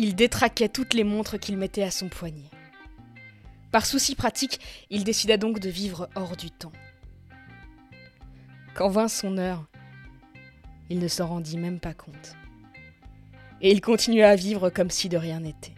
il détraquait toutes les montres qu'il mettait à son poignet. Par souci pratique, il décida donc de vivre hors du temps. Quand vint son heure, il ne s'en rendit même pas compte. Et il continua à vivre comme si de rien n'était.